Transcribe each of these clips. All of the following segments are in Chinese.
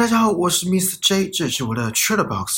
大家好，我是 Mr. J，这是我的 Trailer Box。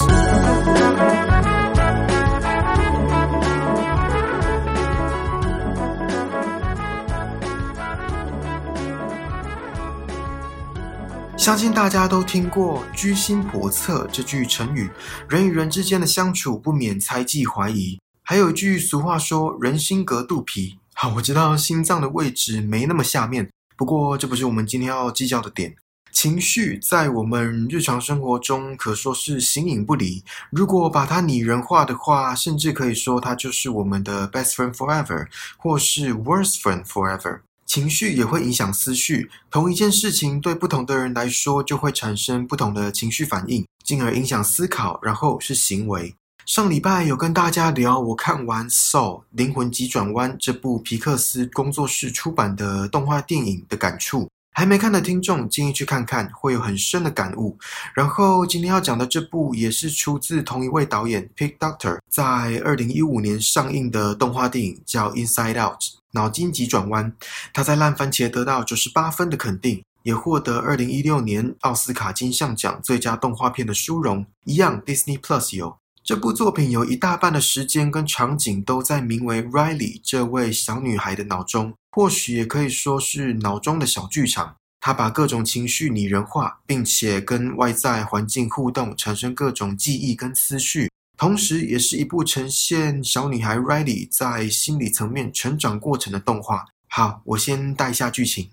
相信大家都听过“居心叵测”这句成语，人与人之间的相处不免猜忌怀疑。还有一句俗话说“人心隔肚皮”。好，我知道心脏的位置没那么下面，不过这不是我们今天要计较的点。情绪在我们日常生活中可说是形影不离。如果把它拟人化的话，甚至可以说它就是我们的 best friend forever，或是 worst friend forever。情绪也会影响思绪，同一件事情对不同的人来说，就会产生不同的情绪反应，进而影响思考，然后是行为。上礼拜有跟大家聊，我看完《Soul 灵魂急转弯》这部皮克斯工作室出版的动画电影的感触。还没看的听众建议去看看，会有很深的感悟。然后今天要讲的这部也是出自同一位导演 Pick Doctor 在二零一五年上映的动画电影，叫《Inside Out》脑筋急转弯。他在烂番茄得到九十八分的肯定，也获得二零一六年奥斯卡金像奖最佳动画片的殊荣。一样 Disney Plus 有这部作品，有一大半的时间跟场景都在名为 Riley 这位小女孩的脑中。或许也可以说是脑中的小剧场，她把各种情绪拟人化，并且跟外在环境互动，产生各种记忆跟思绪，同时也是一部呈现小女孩 Riley 在心理层面成长过程的动画。好，我先带一下剧情。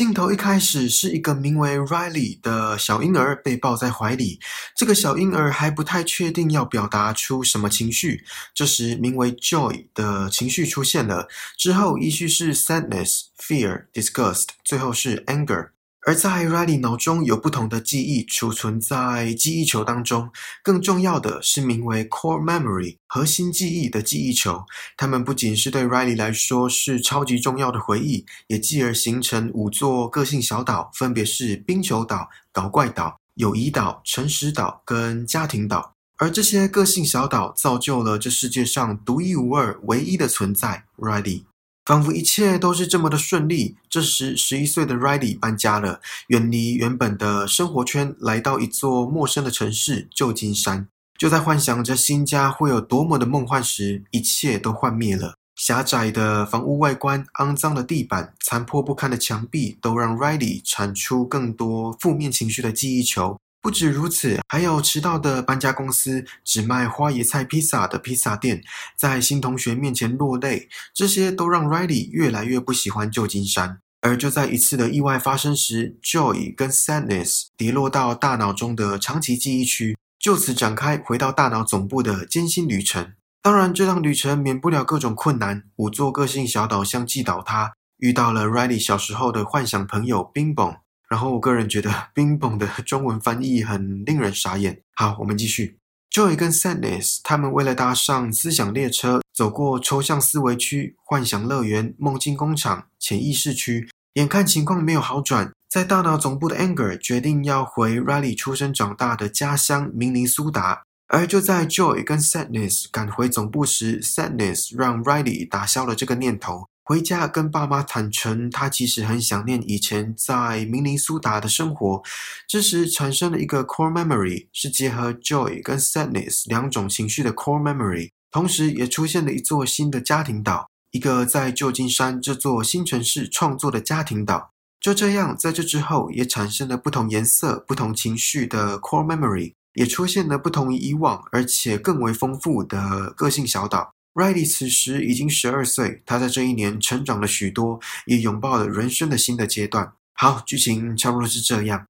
镜头一开始是一个名为 Riley 的小婴儿被抱在怀里，这个小婴儿还不太确定要表达出什么情绪。这时，名为 Joy 的情绪出现了，之后依序是 Sadness、Fear、Disgust，最后是 Anger。而在 Riley 脑中有不同的记忆储存在记忆球当中，更重要的是名为 Core Memory 核心记忆的记忆球。它们不仅是对 Riley 来说是超级重要的回忆，也继而形成五座个性小岛，分别是冰球岛、搞怪岛、友谊岛、诚实岛跟家庭岛。而这些个性小岛造就了这世界上独一无二、唯一的存在 ——Riley。仿佛一切都是这么的顺利。这时，十一岁的 Riley 搬家了，远离原本的生活圈，来到一座陌生的城市——旧金山。就在幻想着新家会有多么的梦幻时，一切都幻灭了。狭窄的房屋外观、肮脏的地板、残破不堪的墙壁，都让 Riley 产出更多负面情绪的记忆球。不止如此，还有迟到的搬家公司、只卖花椰菜披萨的披萨店，在新同学面前落泪，这些都让 Riley 越来越不喜欢旧金山。而就在一次的意外发生时，Joy 跟 Sadness 跌落到大脑中的长期记忆区，就此展开回到大脑总部的艰辛旅程。当然，这趟旅程免不了各种困难，五座个性小岛相继倒塌，遇到了 Riley 小时候的幻想朋友冰崩。然后我个人觉得冰崩的中文翻译很令人傻眼。好，我们继续。Joy 跟 Sadness 他们为了搭上思想列车，走过抽象思维区、幻想乐园、梦境工厂、潜意识区，眼看情况没有好转，在大脑总部的 Anger 决定要回 Riley 出生长大的家乡明尼苏达。而就在 Joy 跟 Sadness 赶回总部时，Sadness 让 Riley 打消了这个念头。回家跟爸妈坦诚，他其实很想念以前在明尼苏达的生活。这时产生了一个 core memory，是结合 joy 跟 sadness 两种情绪的 core memory。同时，也出现了一座新的家庭岛，一个在旧金山这座新城市创作的家庭岛。就这样，在这之后，也产生了不同颜色、不同情绪的 core memory，也出现了不同于以往而且更为丰富的个性小岛。Riley 此时已经十二岁，他在这一年成长了许多，也拥抱了人生的新的阶段。好，剧情差不多是这样。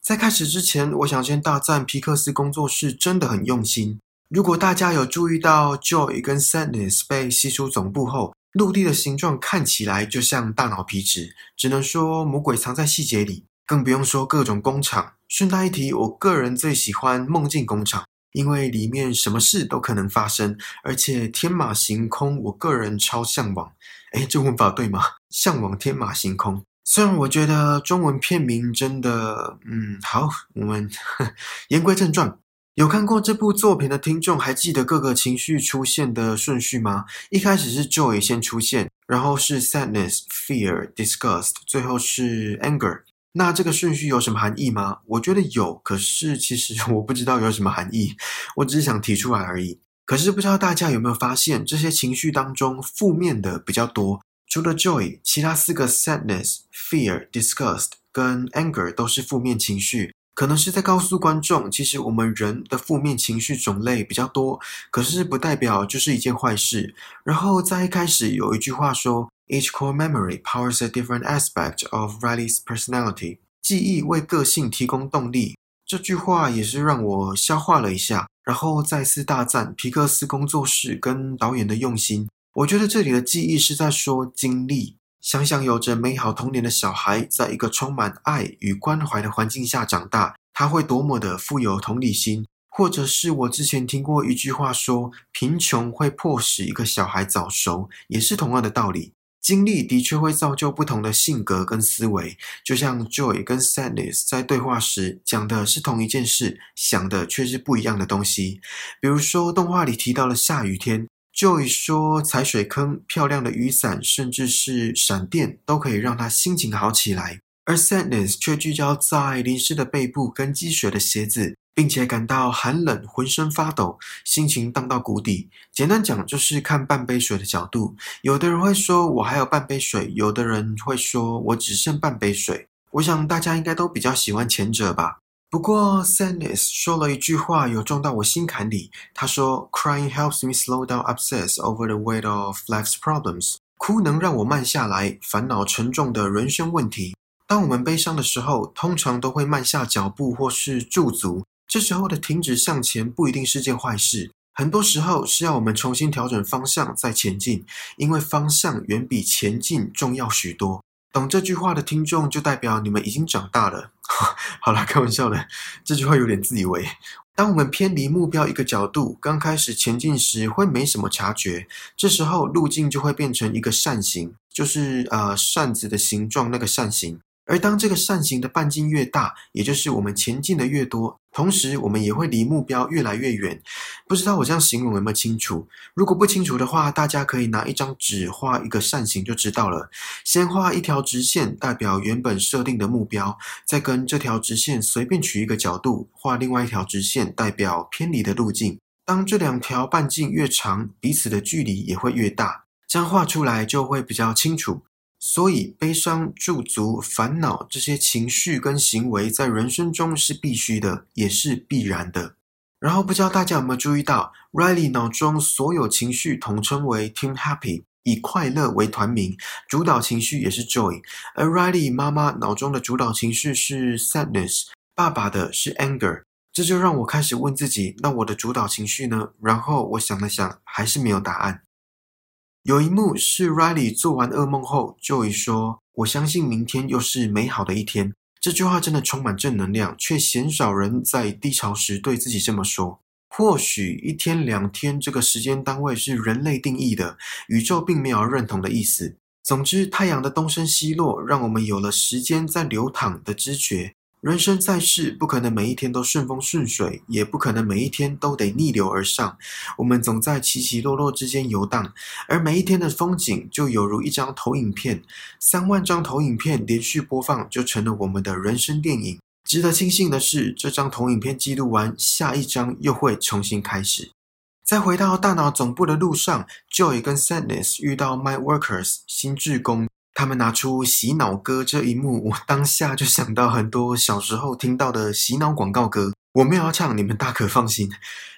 在开始之前，我想先大赞皮克斯工作室真的很用心。如果大家有注意到 Joy 跟 Sadness 被吸出总部后，陆地的形状看起来就像大脑皮质，只能说魔鬼藏在细节里，更不用说各种工厂。顺带一提，我个人最喜欢梦境工厂。因为里面什么事都可能发生，而且天马行空，我个人超向往。哎，这文法对吗？向往天马行空。虽然我觉得中文片名真的，嗯，好，我们 言归正传。有看过这部作品的听众，还记得各个情绪出现的顺序吗？一开始是 joy 先出现，然后是 sadness、fear、disgust，最后是 anger。那这个顺序有什么含义吗？我觉得有，可是其实 我不知道有什么含义，我只是想提出来而已。可是不知道大家有没有发现，这些情绪当中负面的比较多。除了 joy，其他四个 sadness、fear、disgust 跟 anger 都是负面情绪。可能是在告诉观众，其实我们人的负面情绪种类比较多，可是不代表就是一件坏事。然后在一开始有一句话说，each core memory powers a different aspect of Riley's personality。记忆为个性提供动力。这句话也是让我消化了一下，然后再次大赞皮克斯工作室跟导演的用心。我觉得这里的记忆是在说经历。想想有着美好童年的小孩，在一个充满爱与关怀的环境下长大，他会多么的富有同理心。或者是我之前听过一句话说，贫穷会迫使一个小孩早熟，也是同样的道理。经历的确会造就不同的性格跟思维。就像 Joy 跟 Sadness 在对话时讲的是同一件事，想的却是不一样的东西。比如说动画里提到了下雨天。Joy 说：“踩水坑、漂亮的雨伞，甚至是闪电，都可以让他心情好起来。”而 Sadness 却聚焦在淋湿的背部跟积水的鞋子，并且感到寒冷，浑身发抖，心情荡到谷底。简单讲，就是看半杯水的角度。有的人会说：“我还有半杯水。”有的人会说：“我只剩半杯水。”我想大家应该都比较喜欢前者吧。不过，Sadness 说了一句话，有中到我心坎里。他说：“Crying helps me slow down obsess over the weight of life's problems。哭能让我慢下来，烦恼沉重的人生问题。当我们悲伤的时候，通常都会慢下脚步或是驻足。这时候的停止向前不一定是件坏事，很多时候是要我们重新调整方向再前进，因为方向远比前进重要许多。”懂这句话的听众，就代表你们已经长大了。好了，开玩笑的，这句话有点自以为。当我们偏离目标一个角度，刚开始前进时会没什么察觉，这时候路径就会变成一个扇形，就是呃扇子的形状那个扇形。而当这个扇形的半径越大，也就是我们前进的越多，同时我们也会离目标越来越远。不知道我这样形容有没有清楚？如果不清楚的话，大家可以拿一张纸画一个扇形就知道了。先画一条直线，代表原本设定的目标，再跟这条直线随便取一个角度，画另外一条直线，代表偏离的路径。当这两条半径越长，彼此的距离也会越大，这样画出来就会比较清楚。所以，悲伤、驻足、烦恼这些情绪跟行为，在人生中是必须的，也是必然的。然后，不知道大家有没有注意到，Riley 脑中所有情绪统称为 Team Happy，以快乐为团名，主导情绪也是 Joy。而 Riley 妈妈脑中的主导情绪是 Sadness，爸爸的是 Anger。这就让我开始问自己：那我的主导情绪呢？然后我想了想，还是没有答案。有一幕是 Riley 做完噩梦后，Joy 说：“我相信明天又是美好的一天。”这句话真的充满正能量，却鲜少人在低潮时对自己这么说。或许一天两天这个时间单位是人类定义的，宇宙并没有认同的意思。总之，太阳的东升西落，让我们有了时间在流淌的知觉。人生在世，不可能每一天都顺风顺水，也不可能每一天都得逆流而上。我们总在起起落落之间游荡，而每一天的风景就犹如一张投影片，三万张投影片连续播放，就成了我们的人生电影。值得庆幸的是，这张投影片记录完，下一张又会重新开始。在回到大脑总部的路上，Joy 跟 Sadness 遇到 My Workers 新志工。他们拿出洗脑歌这一幕，我当下就想到很多小时候听到的洗脑广告歌。我没有要唱，你们大可放心。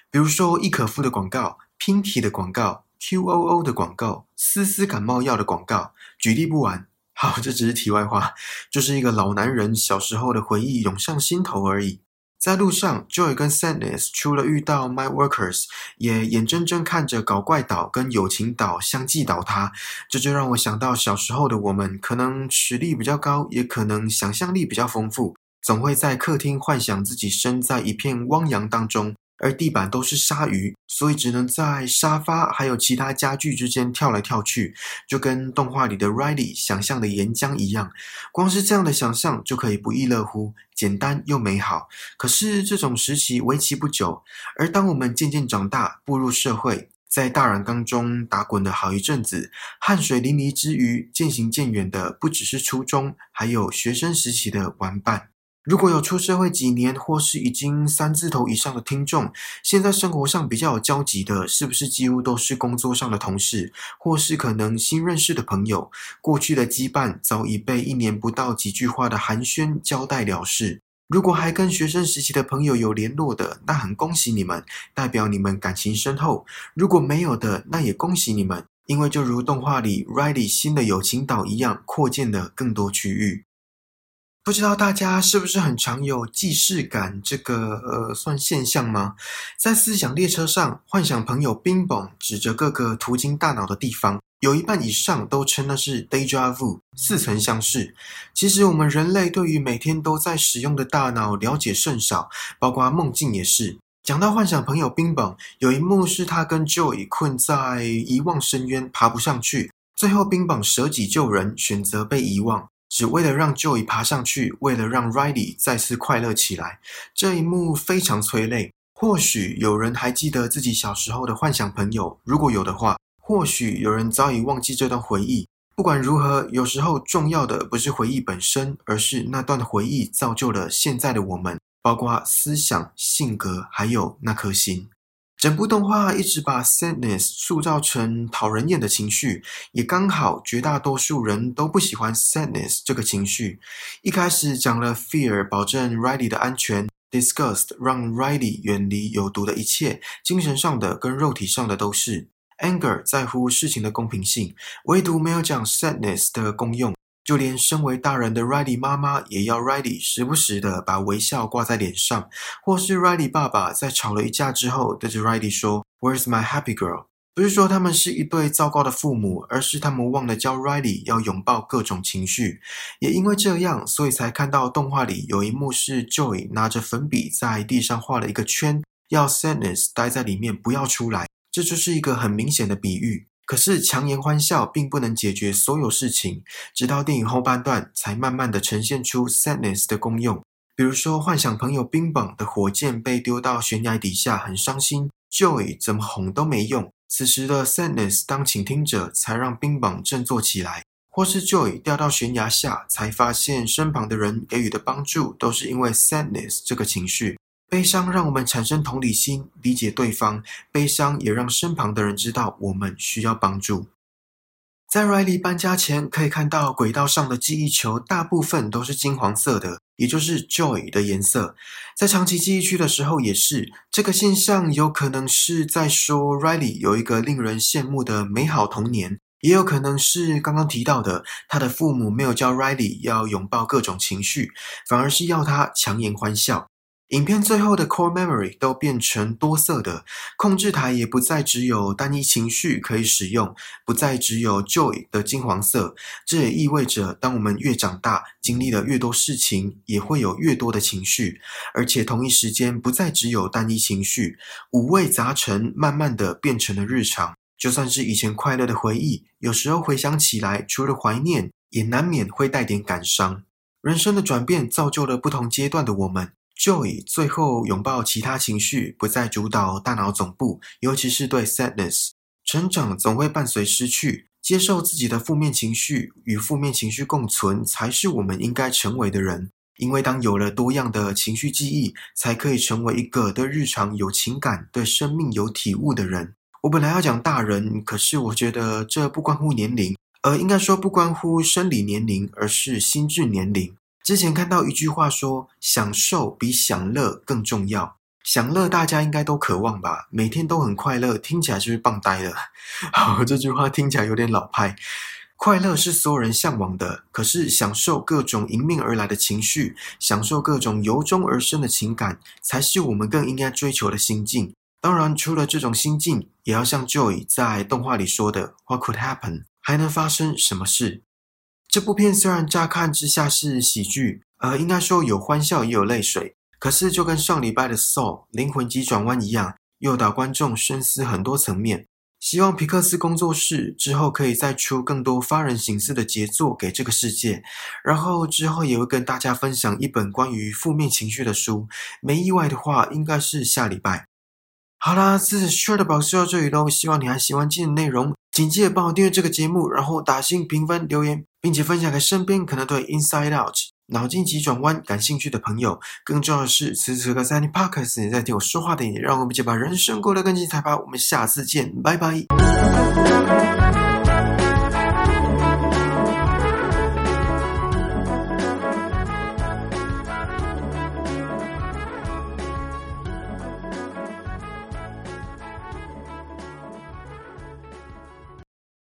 比如说易可夫的广告、Pinky 的广告、QOO 的广告、丝丝感冒药的广告，举例不完。好，这只是题外话，就是一个老男人小时候的回忆涌上心头而已。在路上，Joy 跟 Sadness 除了遇到 My Workers，也眼睁睁看着搞怪岛跟友情岛相继倒塌。这就让我想到小时候的我们，可能实力比较高，也可能想象力比较丰富，总会在客厅幻想自己身在一片汪洋当中。而地板都是鲨鱼，所以只能在沙发还有其他家具之间跳来跳去，就跟动画里的 Riley 想象的岩浆一样。光是这样的想象就可以不亦乐乎，简单又美好。可是这种时期为期不久，而当我们渐渐长大，步入社会，在大染缸中打滚了好一阵子，汗水淋漓之余，渐行渐远的不只是初中，还有学生时期的玩伴。如果有出社会几年，或是已经三字头以上的听众，现在生活上比较有交集的，是不是几乎都是工作上的同事，或是可能新认识的朋友？过去的羁绊早已被一年不到几句话的寒暄交代了事。如果还跟学生时期的朋友有联络的，那很恭喜你们，代表你们感情深厚；如果没有的，那也恭喜你们，因为就如动画里 Riley 新的友情岛一样，扩建了更多区域。不知道大家是不是很常有既视感这个呃算现象吗？在思想列车上，幻想朋友冰棒指着各个途经大脑的地方。有一半以上都称那是 deja vu，似曾相识。其实我们人类对于每天都在使用的大脑了解甚少，包括梦境也是。讲到幻想朋友冰棒，有一幕是他跟 Joey 困在遗忘深渊，爬不上去，最后冰棒舍己救人，选择被遗忘，只为了让 Joy 爬上去，为了让 Riley 再次快乐起来。这一幕非常催泪。或许有人还记得自己小时候的幻想朋友，如果有的话。或许有人早已忘记这段回忆。不管如何，有时候重要的不是回忆本身，而是那段回忆造就了现在的我们，包括思想、性格，还有那颗心。整部动画一直把 sadness 塑造成讨人厌的情绪，也刚好绝大多数人都不喜欢 sadness 这个情绪。一开始讲了 fear 保证 Riley 的安全，disgust 让 Riley 远离有毒的一切，精神上的跟肉体上的都是。Anger 在乎事情的公平性，唯独没有讲 sadness 的功用。就连身为大人的 Riley 妈妈，也要 Riley 时不时的把微笑挂在脸上。或是 Riley 爸爸在吵了一架之后，对着 Riley 说：“Where's my happy girl？” 不是说他们是一对糟糕的父母，而是他们忘了教 Riley 要拥抱各种情绪。也因为这样，所以才看到动画里有一幕是 Joy 拿着粉笔在地上画了一个圈，要 sadness 待在里面，不要出来。这就是一个很明显的比喻，可是强颜欢笑并不能解决所有事情，直到电影后半段才慢慢的呈现出 sadness 的功用。比如说，幻想朋友冰棒的火箭被丢到悬崖底下，很伤心，Joy 怎么哄都没用。此时的 sadness 当倾听者，才让冰棒振作起来；或是 Joy 掉到悬崖下，才发现身旁的人给予的帮助都是因为 sadness 这个情绪。悲伤让我们产生同理心，理解对方；悲伤也让身旁的人知道我们需要帮助。在 Riley 搬家前，可以看到轨道上的记忆球大部分都是金黄色的，也就是 Joy 的颜色。在长期记忆区的时候，也是这个现象，有可能是在说 Riley 有一个令人羡慕的美好童年，也有可能是刚刚提到的，他的父母没有教 Riley 要拥抱各种情绪，反而是要他强颜欢笑。影片最后的 core memory 都变成多色的，控制台也不再只有单一情绪可以使用，不再只有 joy 的金黄色。这也意味着，当我们越长大，经历了越多事情，也会有越多的情绪，而且同一时间不再只有单一情绪，五味杂陈，慢慢的变成了日常。就算是以前快乐的回忆，有时候回想起来，除了怀念，也难免会带点感伤。人生的转变造就了不同阶段的我们。Joy 最后拥抱其他情绪，不再主导大脑总部，尤其是对 sadness。成长总会伴随失去，接受自己的负面情绪，与负面情绪共存，才是我们应该成为的人。因为当有了多样的情绪记忆，才可以成为一个对日常有情感、对生命有体悟的人。我本来要讲大人，可是我觉得这不关乎年龄，而应该说不关乎生理年龄，而是心智年龄。之前看到一句话说：“享受比享乐更重要。”享乐大家应该都渴望吧？每天都很快乐，听起来是不是棒呆了？好，这句话听起来有点老派。快乐是所有人向往的，可是享受各种迎面而来的情绪，享受各种由衷而生的情感，才是我们更应该追求的心境。当然，除了这种心境，也要像 Joy 在动画里说的：“What could happen？” 还能发生什么事？这部片虽然乍看之下是喜剧，呃，应该说有欢笑也有泪水，可是就跟上礼拜的《Soul》灵魂急转弯一样，诱导观众深思很多层面。希望皮克斯工作室之后可以再出更多发人省思的杰作给这个世界，然后之后也会跟大家分享一本关于负面情绪的书。没意外的话，应该是下礼拜。好啦，这是 Short 的宝石到这里喽。希望你还喜欢今天的内容，请记得帮我订阅这个节目，然后打新评分、留言，并且分享给身边可能对 Inside Out 脑筋急转弯感兴趣的朋友。更重要的是，此时此刻在听 Podcast 也在听我说话的你，让我们一起把人生过得更精彩吧。我们下次见，拜拜。